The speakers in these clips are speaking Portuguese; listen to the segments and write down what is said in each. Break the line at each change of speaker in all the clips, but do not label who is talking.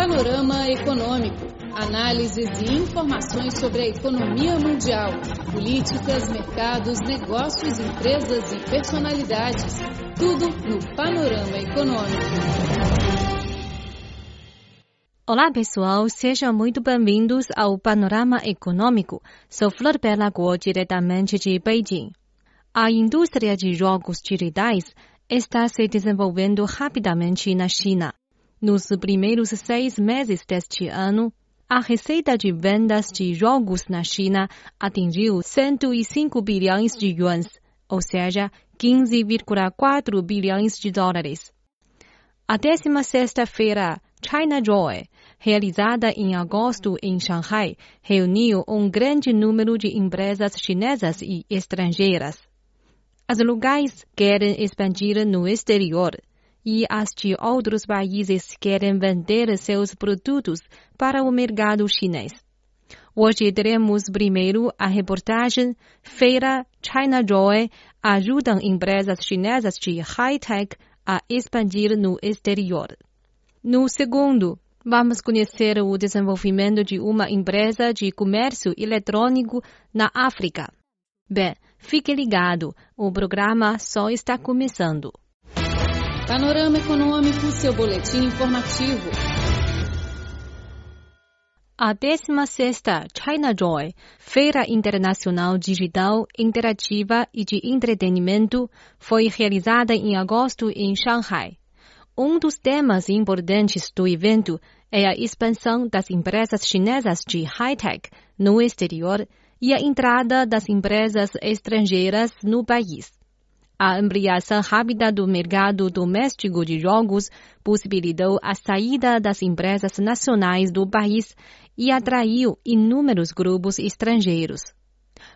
Panorama Econômico. Análises e informações sobre a economia mundial, políticas, mercados, negócios, empresas e personalidades. Tudo no Panorama Econômico.
Olá, pessoal. Sejam muito bem-vindos ao Panorama Econômico. Sou Flor Bela Guo, diretamente de Beijing. A indústria de jogos digitais está se desenvolvendo rapidamente na China. Nos primeiros seis meses deste ano, a receita de vendas de jogos na China atingiu 105 bilhões de yuans, ou seja, 15,4 bilhões de dólares. A 16ª China Joy, realizada em agosto em Shanghai, reuniu um grande número de empresas chinesas e estrangeiras. As locais querem expandir no exterior e as de outros países querem vender seus produtos para o mercado chinês. Hoje teremos primeiro a reportagem Feira China Joy ajudam empresas chinesas de high-tech a expandir no exterior. No segundo, vamos conhecer o desenvolvimento de uma empresa de comércio eletrônico na África. Bem, fique ligado, o programa só está começando.
Panorama Econômico, seu boletim informativo.
A 16ª China Joy, Feira Internacional Digital Interativa e de Entretenimento, foi realizada em agosto em Shanghai. Um dos temas importantes do evento é a expansão das empresas chinesas de high-tech no exterior e a entrada das empresas estrangeiras no país. A ampliação rápida do mercado doméstico de jogos possibilitou a saída das empresas nacionais do país e atraiu inúmeros grupos estrangeiros.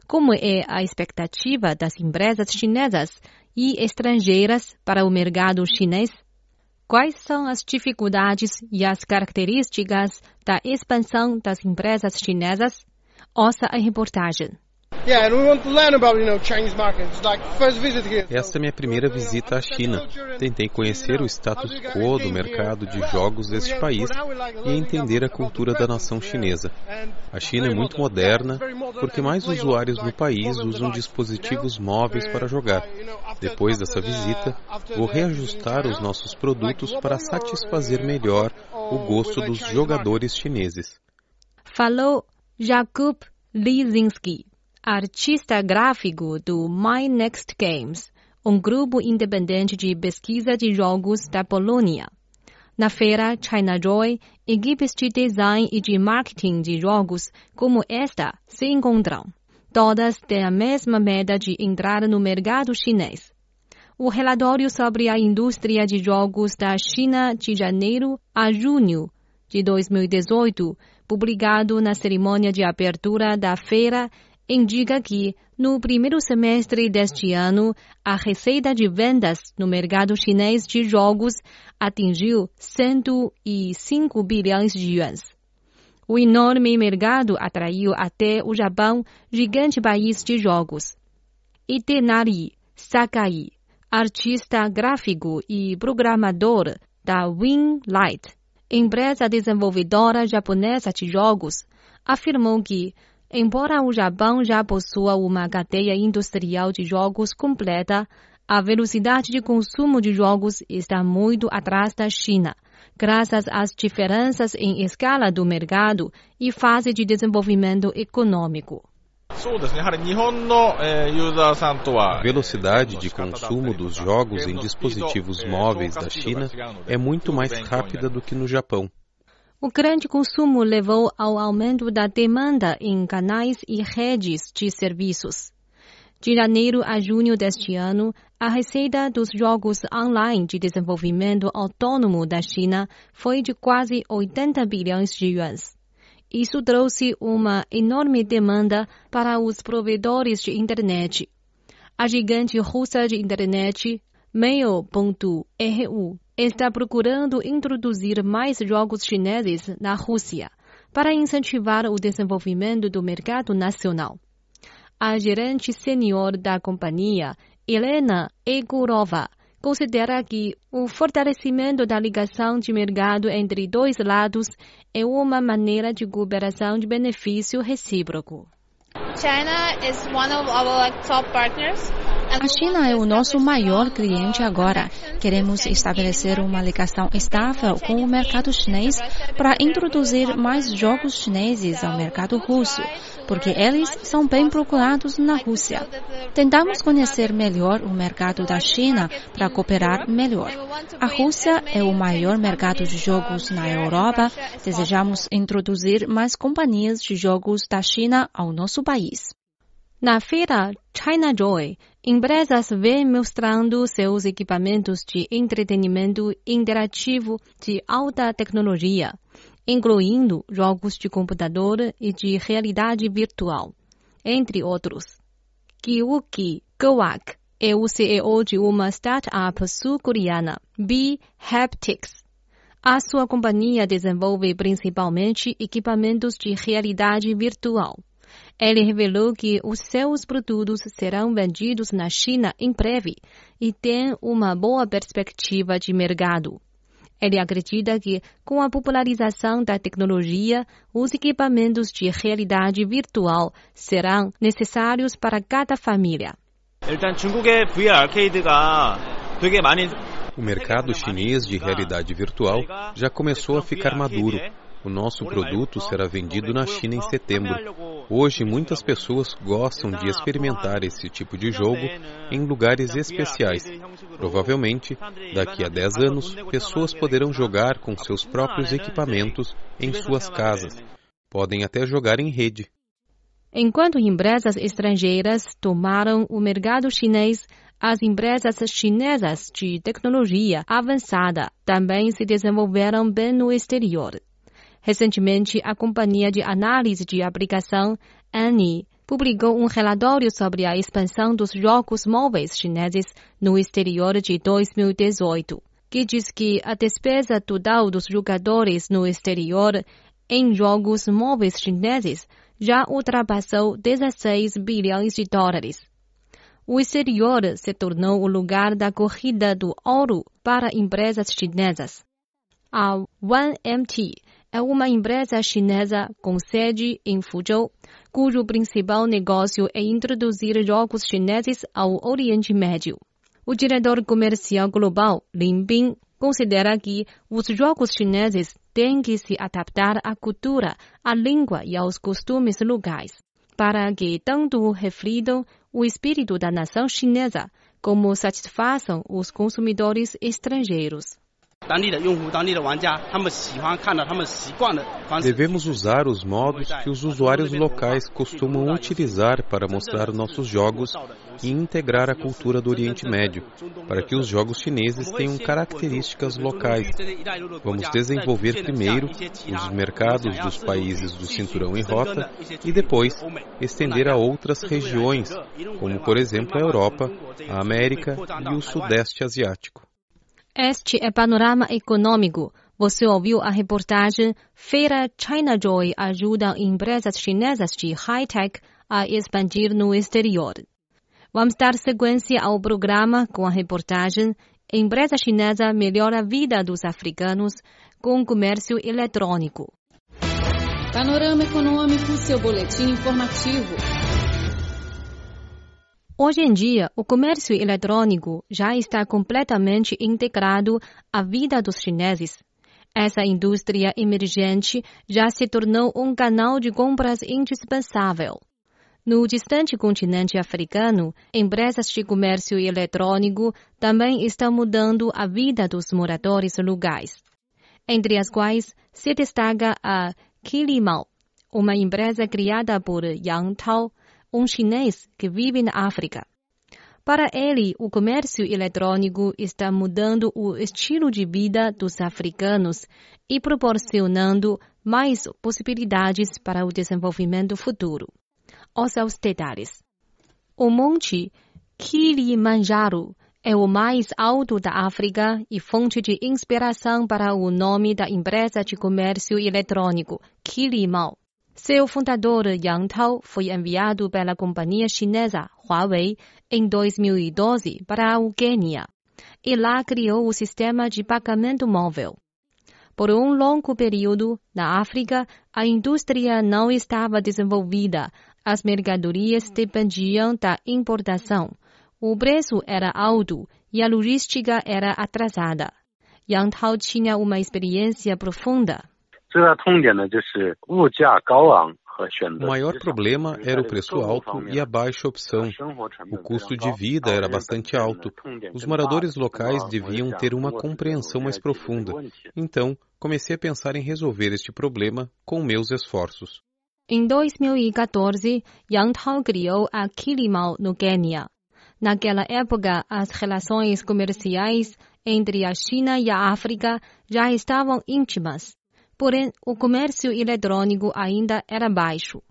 Como é a expectativa das empresas chinesas e estrangeiras para o mercado chinês? Quais são as dificuldades e as características da expansão das empresas chinesas? Ouça a reportagem.
Esta é minha primeira visita à China. Tentei conhecer o status quo do mercado de jogos deste país e entender a cultura da nação chinesa. A China é muito moderna porque mais usuários no país usam dispositivos móveis para jogar. Depois dessa visita, vou reajustar os nossos produtos para satisfazer melhor o gosto dos jogadores chineses.
Falou Jakub Lizinski artista gráfico do My Next Games, um grupo independente de pesquisa de jogos da Polônia. Na feira China Joy, equipes de design e de marketing de jogos como esta se encontram. Todas têm a mesma meta de entrar no mercado chinês. O relatório sobre a indústria de jogos da China de janeiro a junho de 2018, publicado na cerimônia de abertura da feira, indica que, no primeiro semestre deste ano, a receita de vendas no mercado chinês de jogos atingiu 105 bilhões de yuans. O enorme mercado atraiu até o Japão, gigante país de jogos. Itenari Sakai, artista gráfico e programador da Winlight, empresa desenvolvedora japonesa de jogos, afirmou que Embora o Japão já possua uma cadeia industrial de jogos completa, a velocidade de consumo de jogos está muito atrás da China, graças às diferenças em escala do mercado e fase de desenvolvimento econômico.
A velocidade de consumo dos jogos em dispositivos móveis da China é muito mais rápida do que no Japão.
O grande consumo levou ao aumento da demanda em canais e redes de serviços. De janeiro a junho deste ano, a receita dos jogos online de desenvolvimento autônomo da China foi de quase 80 bilhões de yuans. Isso trouxe uma enorme demanda para os provedores de internet. A gigante russa de internet, Mail.ru, está procurando introduzir mais jogos chineses na Rússia para incentivar o desenvolvimento do mercado nacional. A gerente sênior da companhia, Helena Egorova, considera que o fortalecimento da ligação de mercado entre dois lados é uma maneira de cooperação de benefício recíproco.
A China é o nosso maior cliente agora. Queremos estabelecer uma ligação estável com o mercado chinês para introduzir mais jogos chineses ao mercado russo porque eles são bem procurados na Rússia. Tentamos conhecer melhor o mercado da China para cooperar melhor. A Rússia é o maior mercado de jogos na Europa. Desejamos introduzir mais companhias de jogos da China ao nosso país.
Na feira China Joy, empresas vêm mostrando seus equipamentos de entretenimento interativo de alta tecnologia incluindo jogos de computador e de realidade virtual, entre outros. Kyuki Gowak é o CEO de uma startup sul-coreana, B-Haptics. A sua companhia desenvolve principalmente equipamentos de realidade virtual. Ele revelou que os seus produtos serão vendidos na China em breve e tem uma boa perspectiva de mercado. Ele acredita que, com a popularização da tecnologia, os equipamentos de realidade virtual serão necessários para cada família.
O mercado chinês de realidade virtual já começou a ficar maduro o nosso produto será vendido na China em setembro. Hoje, muitas pessoas gostam de experimentar esse tipo de jogo em lugares especiais. Provavelmente, daqui a 10 anos, pessoas poderão jogar com seus próprios equipamentos em suas casas. Podem até jogar em rede.
Enquanto empresas estrangeiras tomaram o mercado chinês, as empresas chinesas de tecnologia avançada também se desenvolveram bem no exterior. Recentemente, a companhia de análise de aplicação Annie publicou um relatório sobre a expansão dos jogos móveis chineses no exterior de 2018, que diz que a despesa total dos jogadores no exterior em jogos móveis chineses já ultrapassou 16 bilhões de dólares. O exterior se tornou o lugar da corrida do ouro para empresas chinesas. A 1MT é uma empresa chinesa com sede em Fuzhou, cujo principal negócio é introduzir jogos chineses ao Oriente Médio. O diretor comercial global, Lin Bin, considera que os jogos chineses têm que se adaptar à cultura, à língua e aos costumes locais, para que tanto reflitam o espírito da nação chinesa como satisfaçam os consumidores estrangeiros.
Devemos usar os modos que os usuários locais costumam utilizar para mostrar nossos jogos e integrar a cultura do Oriente Médio, para que os jogos chineses tenham características locais. Vamos desenvolver primeiro os mercados dos países do cinturão em rota e depois estender a outras regiões, como por exemplo a Europa, a América e o Sudeste Asiático.
Este é Panorama Econômico. Você ouviu a reportagem Feira China Joy ajuda empresas chinesas de high-tech a expandir no exterior. Vamos dar sequência ao programa com a reportagem Empresa chinesa melhora a vida dos africanos com comércio eletrônico.
Panorama Econômico, seu boletim informativo.
Hoje em dia, o comércio eletrônico já está completamente integrado à vida dos chineses. Essa indústria emergente já se tornou um canal de compras indispensável. No distante continente africano, empresas de comércio eletrônico também estão mudando a vida dos moradores locais, entre as quais se destaca a Kilimao, uma empresa criada por Yang Tao, um chinês que vive na África. Para ele, o comércio eletrônico está mudando o estilo de vida dos africanos e proporcionando mais possibilidades para o desenvolvimento futuro. Os aos detalhes. O monte Kilimanjaro é o mais alto da África e fonte de inspiração para o nome da empresa de comércio eletrônico, Kilimao. Seu fundador Yang Tao foi enviado pela companhia chinesa Huawei em 2012 para o Quênia. e lá criou o sistema de pagamento móvel. Por um longo período, na África, a indústria não estava desenvolvida, as mercadorias dependiam da importação, o preço era alto e a logística era atrasada. Yang Tao tinha uma experiência profunda.
O maior problema era o preço alto e a baixa opção. O custo de vida era bastante alto. Os moradores locais deviam ter uma compreensão mais profunda. Então, comecei a pensar em resolver este problema com meus esforços.
Em 2014, Yang Tao criou a Kilimall no Quênia. Naquela época, as relações comerciais entre a China e a África já estavam íntimas. Porém, o comércio eletrônico ainda era baixo.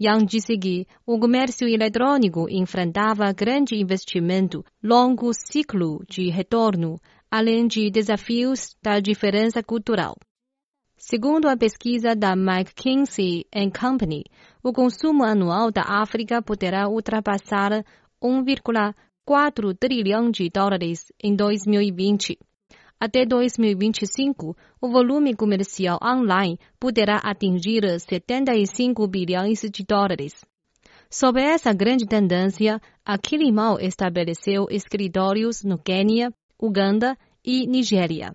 Yang disse que o comércio eletrônico enfrentava grande investimento, longo ciclo de retorno, além de desafios da diferença cultural. Segundo a pesquisa da McKinsey Company, o consumo anual da África poderá ultrapassar 1,4 trilhão de dólares em 2020. Até 2025, o volume comercial online poderá atingir 75 bilhões de dólares. Sob essa grande tendência, a Kilimall estabeleceu escritórios no Quênia, Uganda e Nigéria.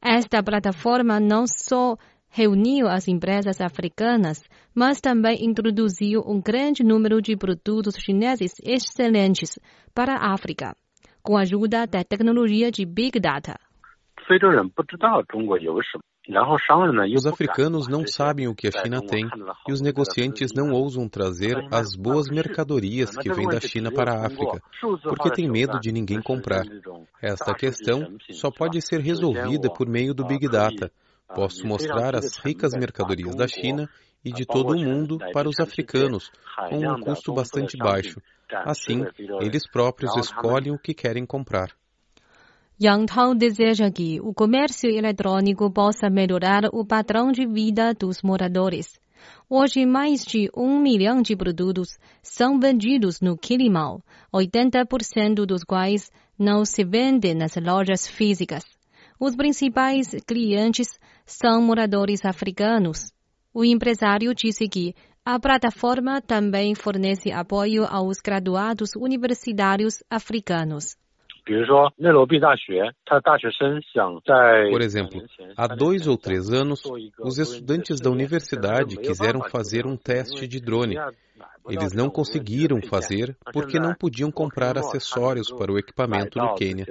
Esta plataforma não só reuniu as empresas africanas, mas também introduziu um grande número de produtos chineses excelentes para a África, com a ajuda da tecnologia de Big Data.
Os africanos não sabem o que a China tem e os negociantes não ousam trazer as boas mercadorias que vêm da China para a África, porque tem medo de ninguém comprar. Esta questão só pode ser resolvida por meio do Big Data. Posso mostrar as ricas mercadorias da China e de todo o mundo para os africanos, com um custo bastante baixo. Assim, eles próprios escolhem o que querem comprar.
Yang Tao deseja que o comércio eletrônico possa melhorar o padrão de vida dos moradores. Hoje, mais de um milhão de produtos são vendidos no Kilimall, 80% dos quais não se vendem nas lojas físicas. Os principais clientes são moradores africanos. O empresário disse que a plataforma também fornece apoio aos graduados universitários africanos.
Por exemplo, há dois ou três anos, os estudantes da universidade quiseram fazer um teste de drone. Eles não conseguiram fazer porque não podiam comprar acessórios para o equipamento no Quênia.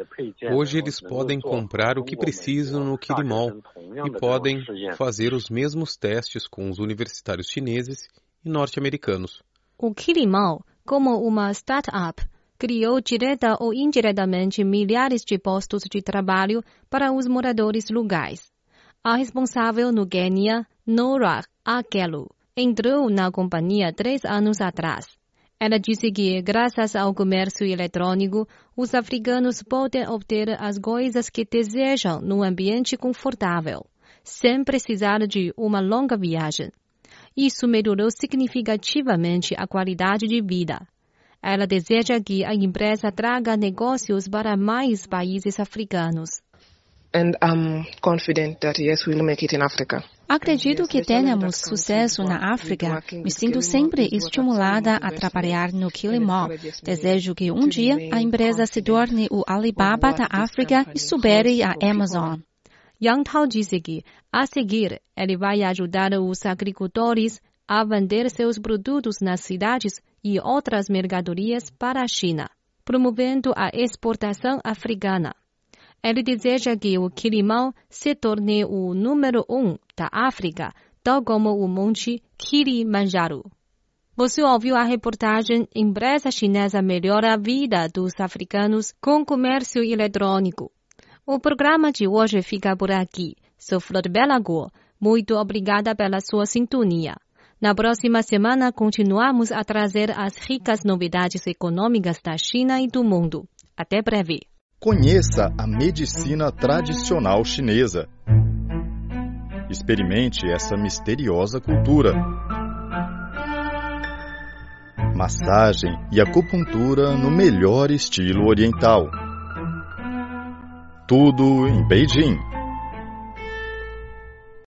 Hoje eles podem comprar o que precisam no Kilimall e podem fazer os mesmos testes com os universitários chineses e norte-americanos.
O Kilimall, como uma startup, criou direta ou indiretamente milhares de postos de trabalho para os moradores locais. A responsável no Quênia, Nora Akelu, entrou na companhia três anos atrás. Ela disse que, graças ao comércio eletrônico, os africanos podem obter as coisas que desejam num ambiente confortável, sem precisar de uma longa viagem. Isso melhorou significativamente a qualidade de vida. Ela deseja que a empresa traga negócios para mais países africanos.
Acredito que tenhamos sucesso na África. Me sinto sempre estimulada a trabalhar no Kilimall. Desejo que um dia a empresa se torne o Alibaba da África e supere a Amazon.
Yang Tao disse que, a seguir, ele vai ajudar os agricultores a vender seus produtos nas cidades e outras mercadorias para a China, promovendo a exportação africana. Ele deseja que o Kilimão se torne o número um da África, tal como o Monte Kilimanjaro. Você ouviu a reportagem Empresa Chinesa melhora a vida dos africanos com comércio eletrônico. O programa de hoje fica por aqui. Sou Flor Belagor. Muito obrigada pela sua sintonia. Na próxima semana, continuamos a trazer as ricas novidades econômicas da China e do mundo. Até breve.
Conheça a medicina tradicional chinesa. Experimente essa misteriosa cultura. Massagem e acupuntura no melhor estilo oriental. Tudo em Beijing.